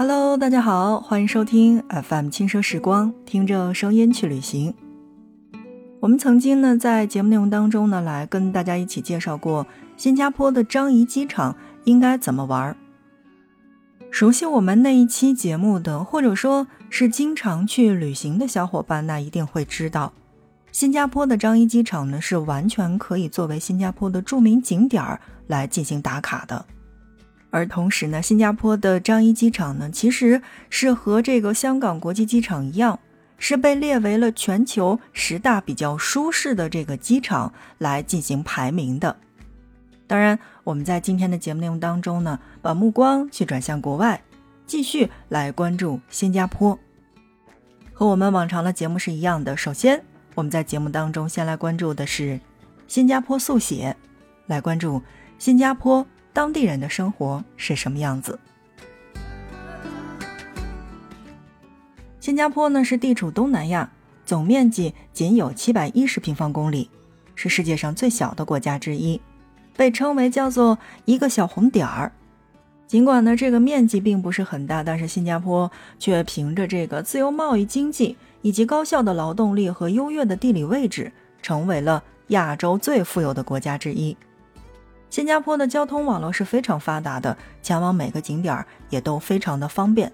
Hello，大家好，欢迎收听 FM 轻奢时光，听着声音去旅行。我们曾经呢，在节目内容当中呢，来跟大家一起介绍过新加坡的樟宜机场应该怎么玩。熟悉我们那一期节目的，或者说是经常去旅行的小伙伴，那一定会知道，新加坡的樟宜机场呢，是完全可以作为新加坡的著名景点儿来进行打卡的。而同时呢，新加坡的樟宜机场呢，其实是和这个香港国际机场一样。是被列为了全球十大比较舒适的这个机场来进行排名的。当然，我们在今天的节目内容当中呢，把目光去转向国外，继续来关注新加坡。和我们往常的节目是一样的。首先，我们在节目当中先来关注的是新加坡速写，来关注新加坡当地人的生活是什么样子。新加坡呢是地处东南亚，总面积仅有七百一十平方公里，是世界上最小的国家之一，被称为叫做一个小红点儿。尽管呢这个面积并不是很大，但是新加坡却凭着这个自由贸易经济以及高效的劳动力和优越的地理位置，成为了亚洲最富有的国家之一。新加坡的交通网络是非常发达的，前往每个景点也都非常的方便。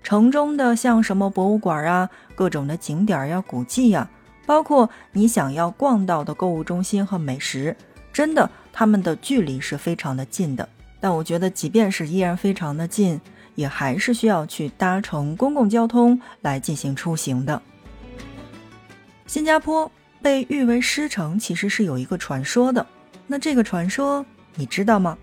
城中的像什么博物馆啊，各种的景点呀、古迹呀，包括你想要逛到的购物中心和美食，真的，他们的距离是非常的近的。但我觉得，即便是依然非常的近，也还是需要去搭乘公共交通来进行出行的。新加坡被誉为狮城，其实是有一个传说的。那这个传说你知道吗？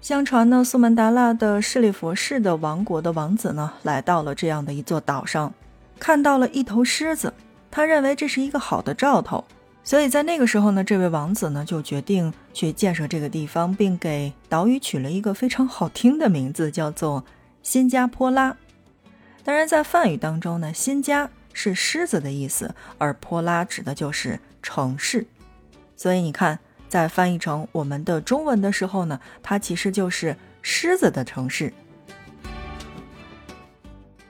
相传呢，苏门答腊的势利佛氏的王国的王子呢，来到了这样的一座岛上，看到了一头狮子，他认为这是一个好的兆头，所以在那个时候呢，这位王子呢就决定去建设这个地方，并给岛屿取了一个非常好听的名字，叫做新加坡拉。当然，在梵语当中呢，新加是狮子的意思，而坡拉指的就是城市，所以你看。在翻译成我们的中文的时候呢，它其实就是狮子的城市。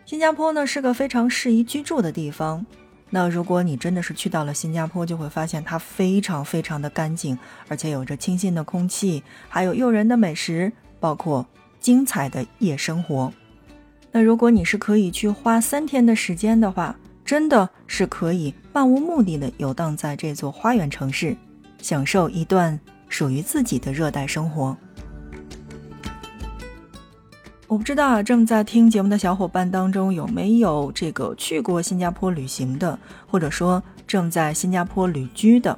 新加坡呢是个非常适宜居住的地方。那如果你真的是去到了新加坡，就会发现它非常非常的干净，而且有着清新的空气，还有诱人的美食，包括精彩的夜生活。那如果你是可以去花三天的时间的话，真的是可以漫无目的的游荡在这座花园城市。享受一段属于自己的热带生活。我不知道啊，正在听节目的小伙伴当中有没有这个去过新加坡旅行的，或者说正在新加坡旅居的。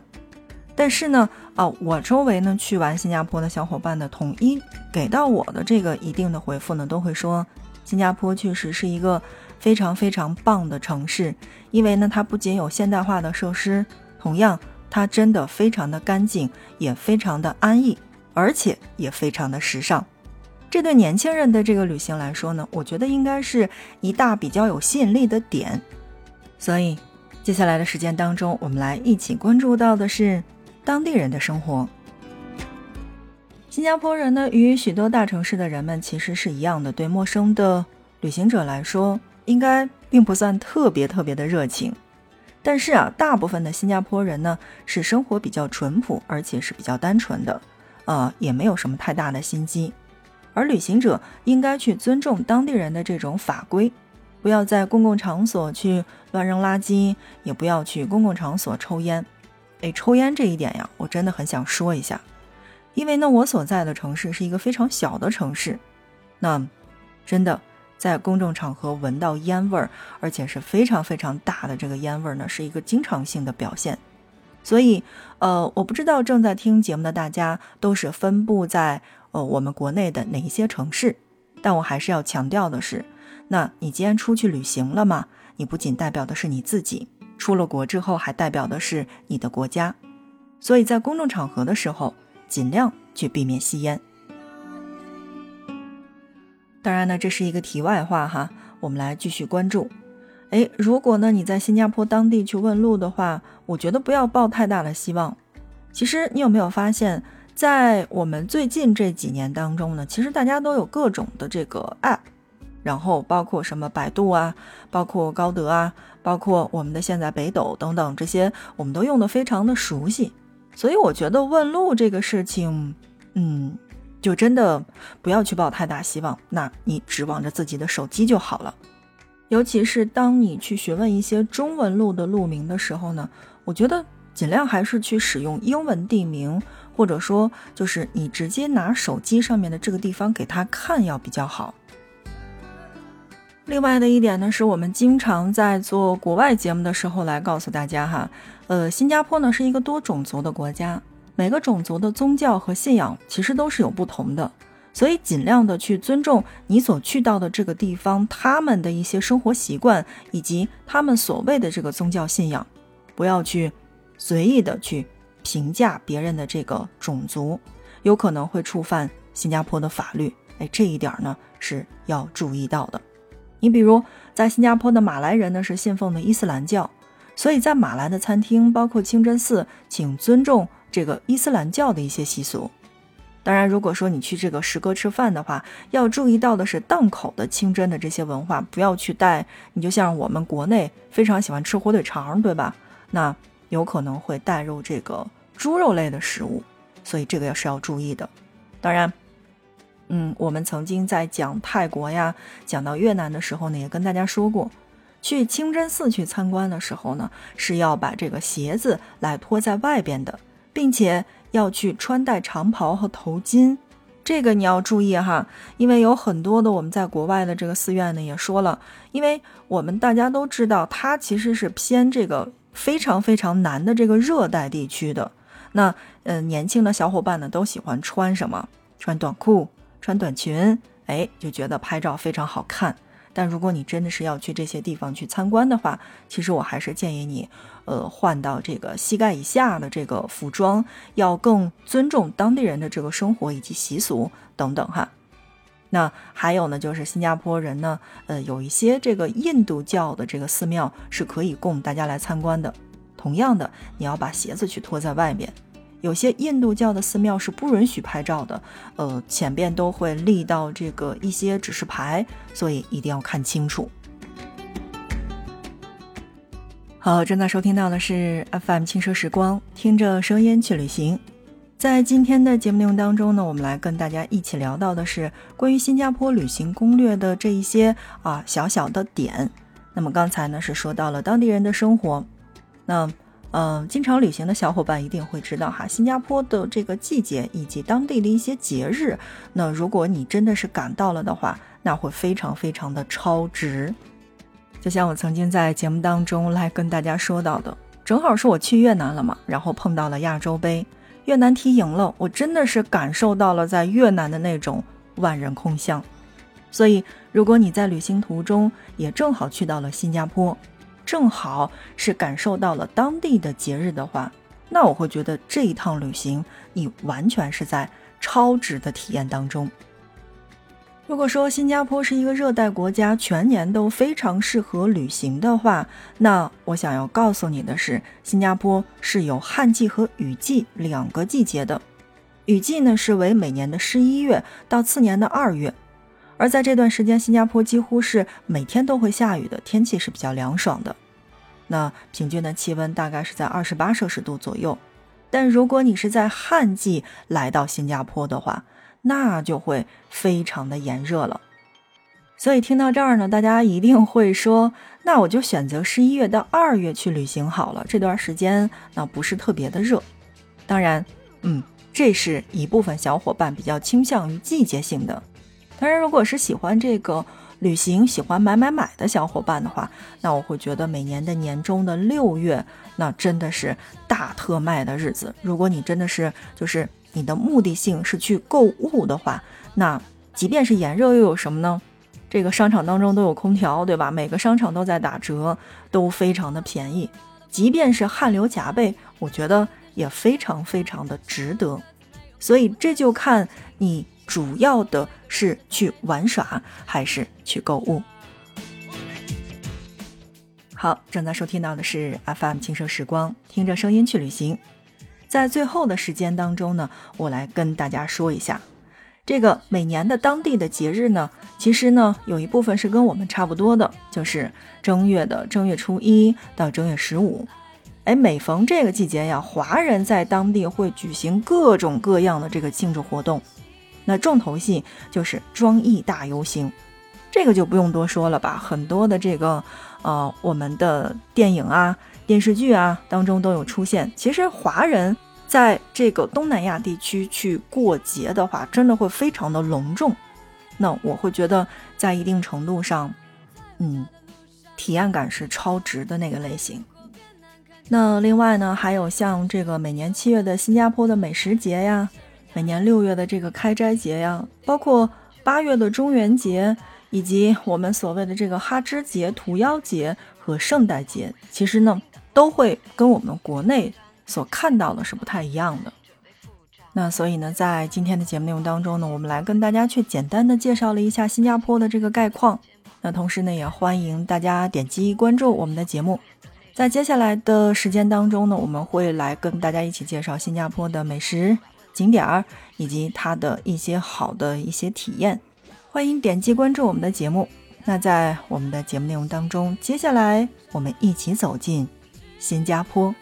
但是呢，啊，我周围呢去完新加坡的小伙伴呢，统一给到我的这个一定的回复呢，都会说新加坡确实是一个非常非常棒的城市，因为呢，它不仅有现代化的设施，同样。它真的非常的干净，也非常的安逸，而且也非常的时尚。这对年轻人的这个旅行来说呢，我觉得应该是一大比较有吸引力的点。所以，接下来的时间当中，我们来一起关注到的是当地人的生活。新加坡人呢，与许多大城市的人们其实是一样的，对陌生的旅行者来说，应该并不算特别特别的热情。但是啊，大部分的新加坡人呢是生活比较淳朴，而且是比较单纯的，呃，也没有什么太大的心机。而旅行者应该去尊重当地人的这种法规，不要在公共场所去乱扔垃圾，也不要去公共场所抽烟。哎，抽烟这一点呀，我真的很想说一下，因为呢，我所在的城市是一个非常小的城市，那真的。在公众场合闻到烟味儿，而且是非常非常大的这个烟味儿呢，是一个经常性的表现。所以，呃，我不知道正在听节目的大家都是分布在呃我们国内的哪一些城市，但我还是要强调的是，那你既然出去旅行了嘛，你不仅代表的是你自己，出了国之后还代表的是你的国家。所以在公众场合的时候，尽量去避免吸烟。当然呢，这是一个题外话哈，我们来继续关注。哎，如果呢你在新加坡当地去问路的话，我觉得不要抱太大的希望。其实你有没有发现，在我们最近这几年当中呢，其实大家都有各种的这个 app，然后包括什么百度啊，包括高德啊，包括我们的现在北斗等等这些，我们都用的非常的熟悉。所以我觉得问路这个事情，嗯，就真的不要去抱太大希望，那你指望着自己的手机就好了。尤其是当你去询问一些中文路的路名的时候呢，我觉得尽量还是去使用英文地名，或者说就是你直接拿手机上面的这个地方给他看要比较好。另外的一点呢，是我们经常在做国外节目的时候来告诉大家哈，呃，新加坡呢是一个多种族的国家，每个种族的宗教和信仰其实都是有不同的。所以，尽量的去尊重你所去到的这个地方，他们的一些生活习惯以及他们所谓的这个宗教信仰，不要去随意的去评价别人的这个种族，有可能会触犯新加坡的法律。哎，这一点呢是要注意到的。你比如，在新加坡的马来人呢是信奉的伊斯兰教，所以在马来的餐厅，包括清真寺，请尊重这个伊斯兰教的一些习俗。当然，如果说你去这个食阁吃饭的话，要注意到的是档口的清真的这些文化，不要去带。你就像我们国内非常喜欢吃火腿肠，对吧？那有可能会带入这个猪肉类的食物，所以这个也是要注意的。当然，嗯，我们曾经在讲泰国呀、讲到越南的时候呢，也跟大家说过，去清真寺去参观的时候呢，是要把这个鞋子来脱在外边的，并且。要去穿戴长袍和头巾，这个你要注意哈，因为有很多的我们在国外的这个寺院呢也说了，因为我们大家都知道，它其实是偏这个非常非常南的这个热带地区的。那嗯，年轻的小伙伴呢都喜欢穿什么？穿短裤、穿短裙，哎，就觉得拍照非常好看。但如果你真的是要去这些地方去参观的话，其实我还是建议你，呃，换到这个膝盖以下的这个服装，要更尊重当地人的这个生活以及习俗等等哈。那还有呢，就是新加坡人呢，呃，有一些这个印度教的这个寺庙是可以供大家来参观的。同样的，你要把鞋子去脱在外面。有些印度教的寺庙是不允许拍照的，呃，前边都会立到这个一些指示牌，所以一定要看清楚。好，正在收听到的是 FM 轻奢时光，听着声音去旅行。在今天的节目内容当中呢，我们来跟大家一起聊到的是关于新加坡旅行攻略的这一些啊小小的点。那么刚才呢是说到了当地人的生活，那。嗯，经常旅行的小伙伴一定会知道哈，新加坡的这个季节以及当地的一些节日。那如果你真的是赶到了的话，那会非常非常的超值。就像我曾经在节目当中来跟大家说到的，正好是我去越南了嘛，然后碰到了亚洲杯，越南踢赢了，我真的是感受到了在越南的那种万人空巷。所以，如果你在旅行途中也正好去到了新加坡。正好是感受到了当地的节日的话，那我会觉得这一趟旅行你完全是在超值的体验当中。如果说新加坡是一个热带国家，全年都非常适合旅行的话，那我想要告诉你的是，新加坡是有旱季和雨季两个季节的。雨季呢是为每年的十一月到次年的二月。而在这段时间，新加坡几乎是每天都会下雨的，天气是比较凉爽的。那平均的气温大概是在二十八摄氏度左右。但如果你是在旱季来到新加坡的话，那就会非常的炎热了。所以听到这儿呢，大家一定会说，那我就选择十一月到二月去旅行好了。这段时间那不是特别的热。当然，嗯，这是一部分小伙伴比较倾向于季节性的。当然，如果是喜欢这个旅行、喜欢买买买的小伙伴的话，那我会觉得每年的年终的六月，那真的是大特卖的日子。如果你真的是就是你的目的性是去购物的话，那即便是炎热又有什么呢？这个商场当中都有空调，对吧？每个商场都在打折，都非常的便宜。即便是汗流浃背，我觉得也非常非常的值得。所以这就看你。主要的是去玩耍还是去购物？好，正在收听到的是 FM 轻奢时光，听着声音去旅行。在最后的时间当中呢，我来跟大家说一下，这个每年的当地的节日呢，其实呢有一部分是跟我们差不多的，就是正月的正月初一到正月十五。哎，每逢这个季节呀，华人在当地会举行各种各样的这个庆祝活动。那重头戏就是庄艺大游行，这个就不用多说了吧。很多的这个呃，我们的电影啊、电视剧啊当中都有出现。其实华人在这个东南亚地区去过节的话，真的会非常的隆重。那我会觉得在一定程度上，嗯，体验感是超值的那个类型。那另外呢，还有像这个每年七月的新加坡的美食节呀，每年六月的这个开斋节呀，包括八月的中元节，以及我们所谓的这个哈芝节、屠妖节和圣诞节，其实呢，都会跟我们国内所看到的是不太一样的。那所以呢，在今天的节目内容当中呢，我们来跟大家去简单的介绍了一下新加坡的这个概况。那同时呢，也欢迎大家点击关注我们的节目。在接下来的时间当中呢，我们会来跟大家一起介绍新加坡的美食景点儿以及它的一些好的一些体验。欢迎点击关注我们的节目。那在我们的节目内容当中，接下来我们一起走进新加坡。